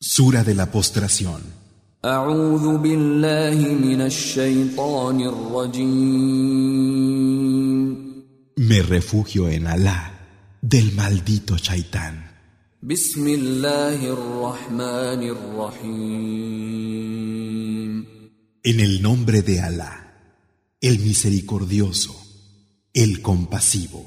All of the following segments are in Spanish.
Sura de la postración. Me refugio en Alá del maldito Shaitán. En el nombre de Alá, el misericordioso, el compasivo.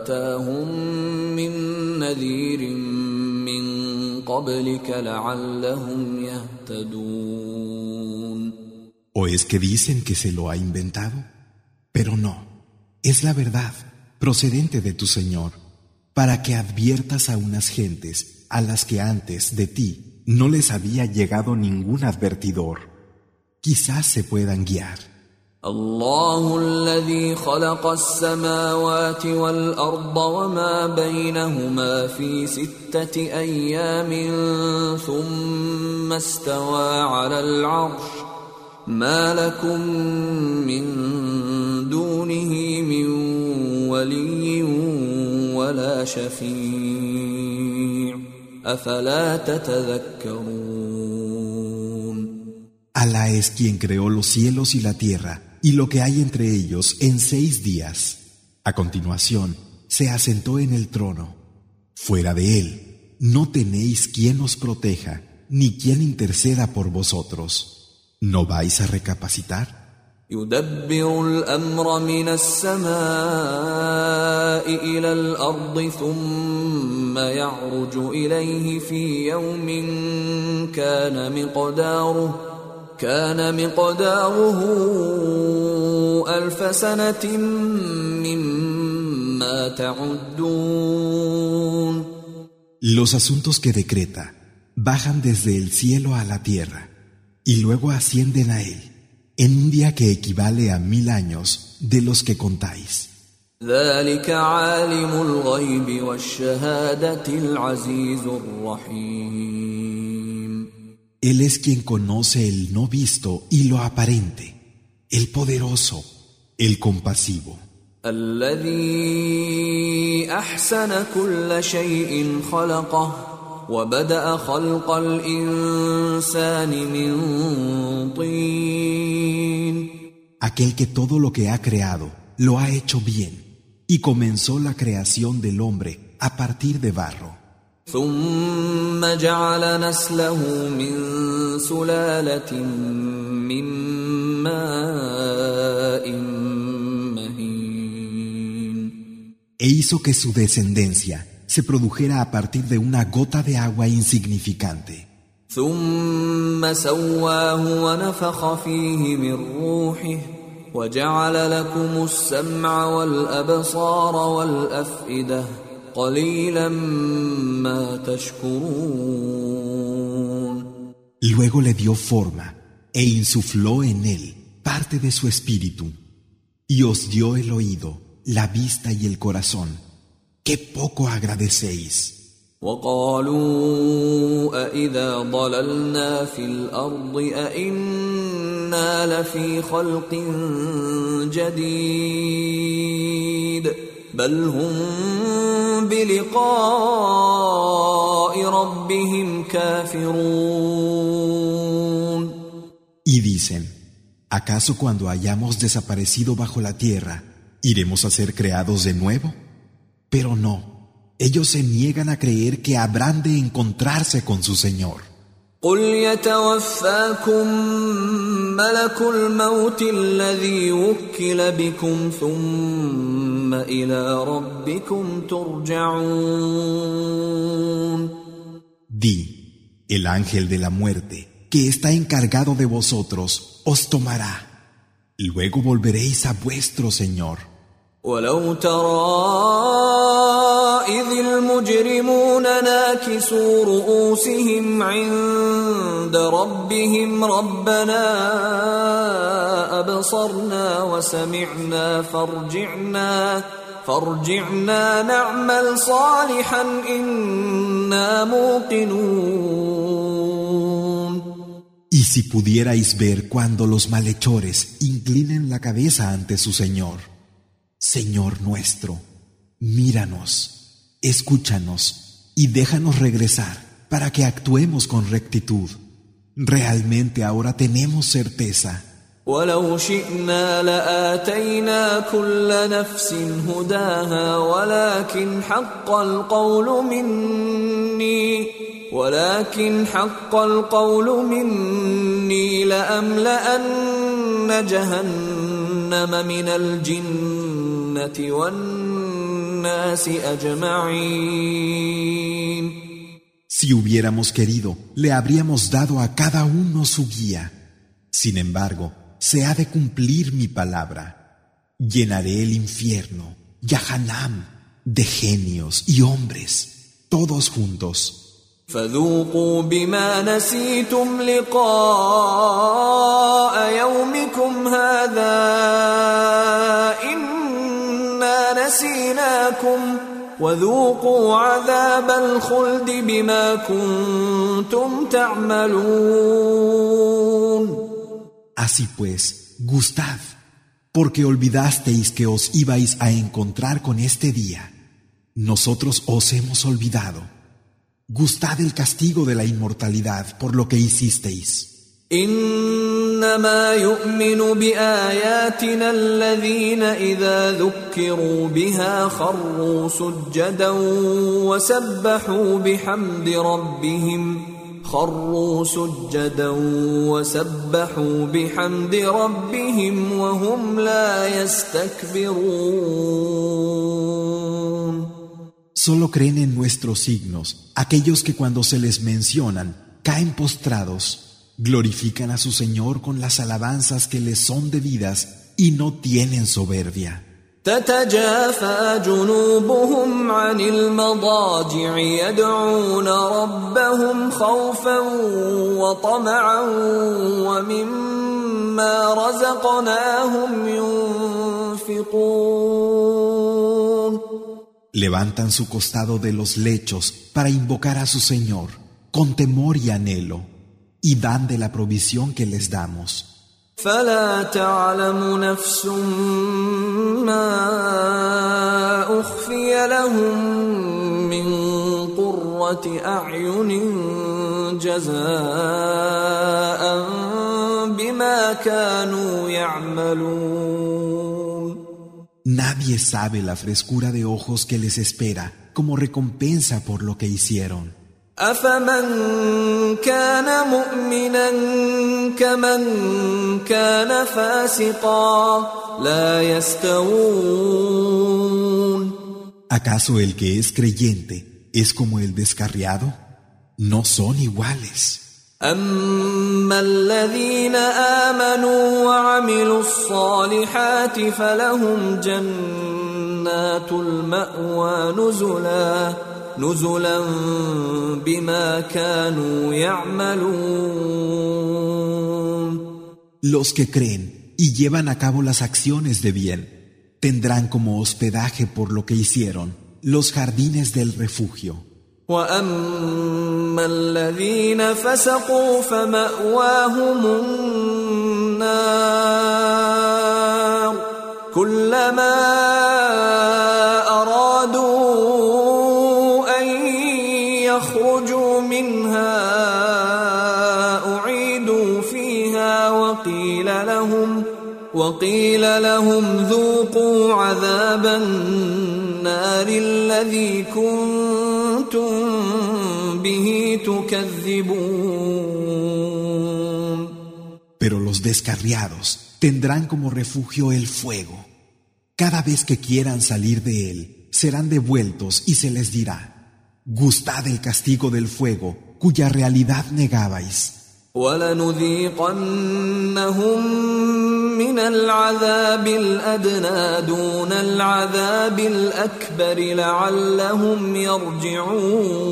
أتاهم من نذير من قبلك لعلهم يهتدون ¿O es que dicen que se lo ha inventado? Pero no, es la verdad, procedente de tu Señor, para que adviertas a unas gentes a las que antes de ti no les había llegado ningún advertidor. Quizás se puedan guiar. الله الذي خلق السماوات والأرض وما بينهما في ستة أيام ثم استوى على العرش. ما لكم من دونه من ولي ولا شفيع. أفلا تتذكرون؟ Alá es quien creó los cielos y la tierra. y lo que hay entre ellos en seis días. A continuación, se asentó en el trono. Fuera de él, no tenéis quien os proteja ni quien interceda por vosotros. ¿No vais a recapacitar? يدبر الامر من السماء الى الارض ثم يعرج اليه في يوم كان مقداره كان مقداره الف سنه مما تعدون Los asuntos que decreta bajan desde el cielo a la tierra y luego ascienden a él en un día que equivale a mil años de los que contáis. ذلك عالم الغيب والشهاده العزيز الرحيم Él es quien conoce el no visto y lo aparente, el poderoso, el compasivo, الذي احسن كل شيء خلقه وبدا خلق الانسان من طين aquel que todo lo que ha creado lo ha hecho bien y comenzó la creación del hombre a partir de barro. ثم جعل نسله من سلالة من ماء مهين e hizo que su descendencia se produjera a partir de una gota de agua insignificante. ثم سواه ونفخ فيه من روحه وجعل لكم السمع والأبصار والأفئدة قليلا ما تشكرون Luego le dio forma e insufló en él parte de su espíritu y os dio el oído, la vista y el corazón. ¡Qué poco agradecéis! وقالوا أإذا ضللنا في الأرض أإنا لفي خلق جديد بل هم بلقاء ربهم كافرون Y dicen, ¿acaso cuando hayamos desaparecido bajo la tierra, iremos a ser creados de nuevo? Pero no, ellos se niegan a creer que habrán de encontrarse con su Señor. قل يتوفاكم ملك الموت الذي وكل بكم ثم إلى ربكم ترجعون Di, el ángel de la muerte, que está encargado de vosotros, os tomará. Luego volveréis a vuestro Señor. ولو ترى إذ المجرمون ناكسوا رؤوسهم عند ربهم ربنا أبصرنا وسمعنا فارجعنا فارجعنا نعمل صالحا إنا موقنون Y si pudierais ver cuando los malhechores inclinen la cabeza ante su Señor, Señor nuestro, míranos, escúchanos y déjanos regresar para que actuemos con rectitud. Realmente ahora tenemos certeza. ولو شئنا لآتينا كل نفس هداها ولكن حق القول مني ولكن حق القول مني لأملأن جهنم من الجنة والناس أجمعين Si hubiéramos querido, le habríamos dado a cada uno su guía. Sin embargo, se ha de cumplir mi palabra. Llenaré el infierno, Yahanam, de genios y hombres, todos juntos. فذوقوا بما نسيتم لقاء يومكم هذا إنا نسيناكم وذوقوا عذاب الخلد بما كنتم تعملون Así pues, gustad, porque olvidasteis que os ibais a encontrar con este día. Nosotros os hemos olvidado. Gustad el castigo de la inmortalidad por lo que hicisteis. إنما يؤمن بآياتنا الذين إذا ذكروا بها خروا سجدا وسبحوا بحمد ربهم خروا سجدا وسبحوا بحمد ربهم وهم لا يستكبرون. Solo creen en nuestros signos aquellos que cuando se les mencionan caen postrados, glorifican a su Señor con las alabanzas que les son debidas y no tienen soberbia. تتجافى جنوبهم عن المضاجع يدعون ربهم خوفا وطمعا ومما رزقناهم ينفقون Levantan su costado de los lechos para invocar a su Señor con temor y anhelo y dan de la provisión que les damos. فلا تعلم نفس ما اخفي لهم من قره اعين جزاء بما كانوا يعملون Nadie sabe la frescura de ojos que les espera como recompensa por lo que hicieron. أفمن كان مؤمنا كمن كان فاسقا لا يستوون ¿Acaso el que es creyente es como el descarriado? No son iguales. أما الذين آمنوا وعملوا الصالحات فلهم جنات المأوى نزلا نزلا بما كانوا يعملون Los que creen y llevan a cabo las acciones de bien tendrán como hospedaje por lo que hicieron los jardines del refugio. واما الذين فسقوا فماواهم النار كلما وقيل لهم ذوقوا عذاب النار الذي كنتم به تكذبون Pero los descarriados tendrán como refugio el fuego. Cada vez que quieran salir de él, serán devueltos y se les dirá, gustad el castigo del fuego, cuya realidad negabais. ولنذيقنهم من العذاب الأدنى دون العذاب الأكبر لعلهم يرجعون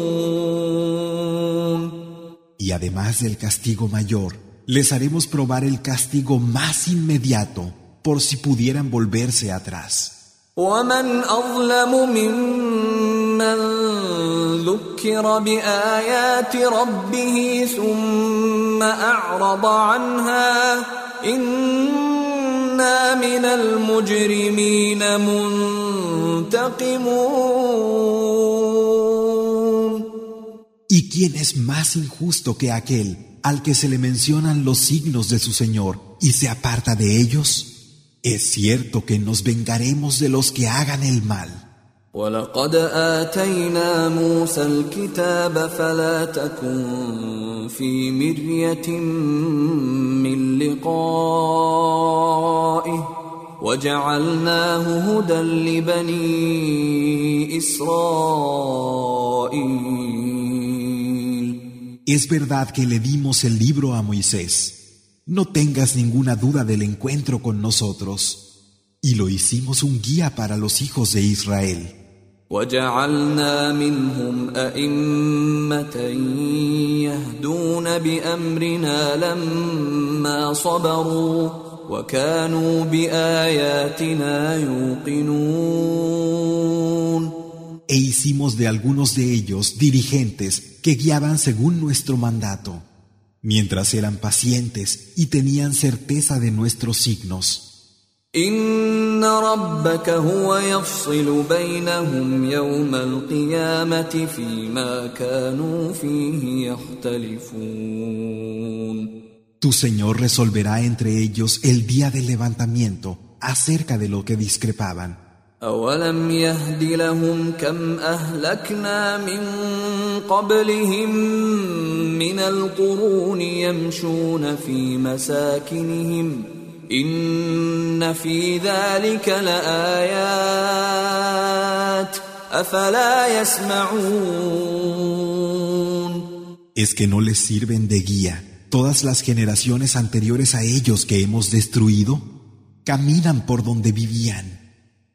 Y además del castigo mayor, les haremos probar el castigo más inmediato por si pudieran volverse atrás. ومن أظلم ممن ذكر بآيات ربه ثم أعرض عنها إنا من المجرمين منتقمون ¿Y quién es más injusto que aquel al que se le mencionan los signos de su Señor y se aparta de ellos? Es cierto que nos vengaremos de los que hagan el mal. ولقد آتينا موسى الكتاب فلا تكن في مرية من لقائه وجعلناه هدى لبني إسرائيل Es verdad que le dimos el libro a Moisés. No tengas ninguna duda del encuentro con nosotros. Y lo hicimos un guía para los hijos de Israel. وجعلنا منهم أئمة يهدون بأمرنا لما صبروا وكانوا بآياتنا يوقنون E hicimos de algunos de ellos dirigentes que guiaban según nuestro mandato, mientras eran pacientes y tenían certeza de nuestros signos. إن ربك هو يفصل بينهم يوم القيامة فيما كانوا فيه يختلفون Tu Señor resolverá entre ellos el día del levantamiento acerca de lo que discrepaban. أولم يهد لهم كم أهلكنا من قبلهم من القرون يمشون في مساكنهم إن في ذلك لآيات أفلا يسمعون ¿Es que no les sirven de guía todas las generaciones anteriores a ellos que hemos destruido? Caminan por donde vivían.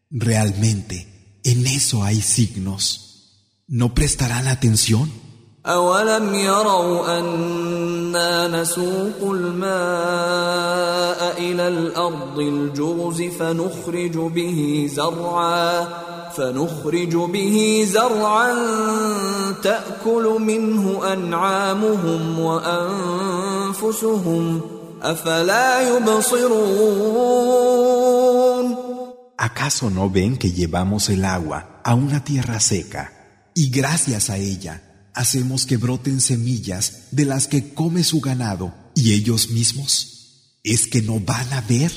Realmente, en eso hay signos. ¿No prestarán atención? أولم يروا أنا نسوق الماء إلى الأرض الجرز فنخرج به زرعا فنخرج به زرعا تأكل منه أنعامهم وأنفسهم أفلا يبصرون ¿Acaso no ven que llevamos el agua a una tierra seca? Y gracias a ella hacemos que broten semillas de las que come su ganado y ellos mismos es que no van a ver.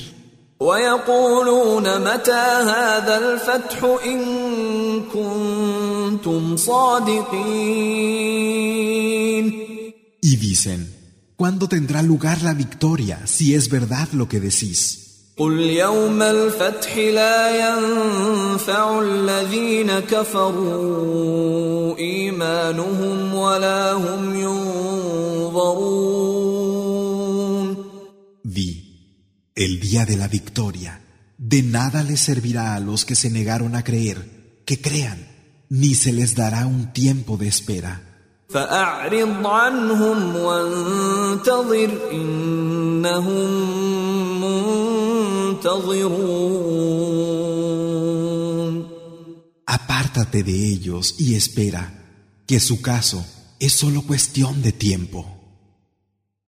Y dicen, ¿cuándo tendrá lugar la victoria si es verdad lo que decís? قل يوم الفتح لا ينفع الذين كفروا إيمانهم ولا هم ينظرون Di, el día de la victoria, de nada les servirá a los que se negaron a creer, que crean, ni se les dará un tiempo de espera. فأعرض عنهم وانتظر إنهم منتظرون Apártate de ellos y espera, que su caso es solo cuestión de tiempo.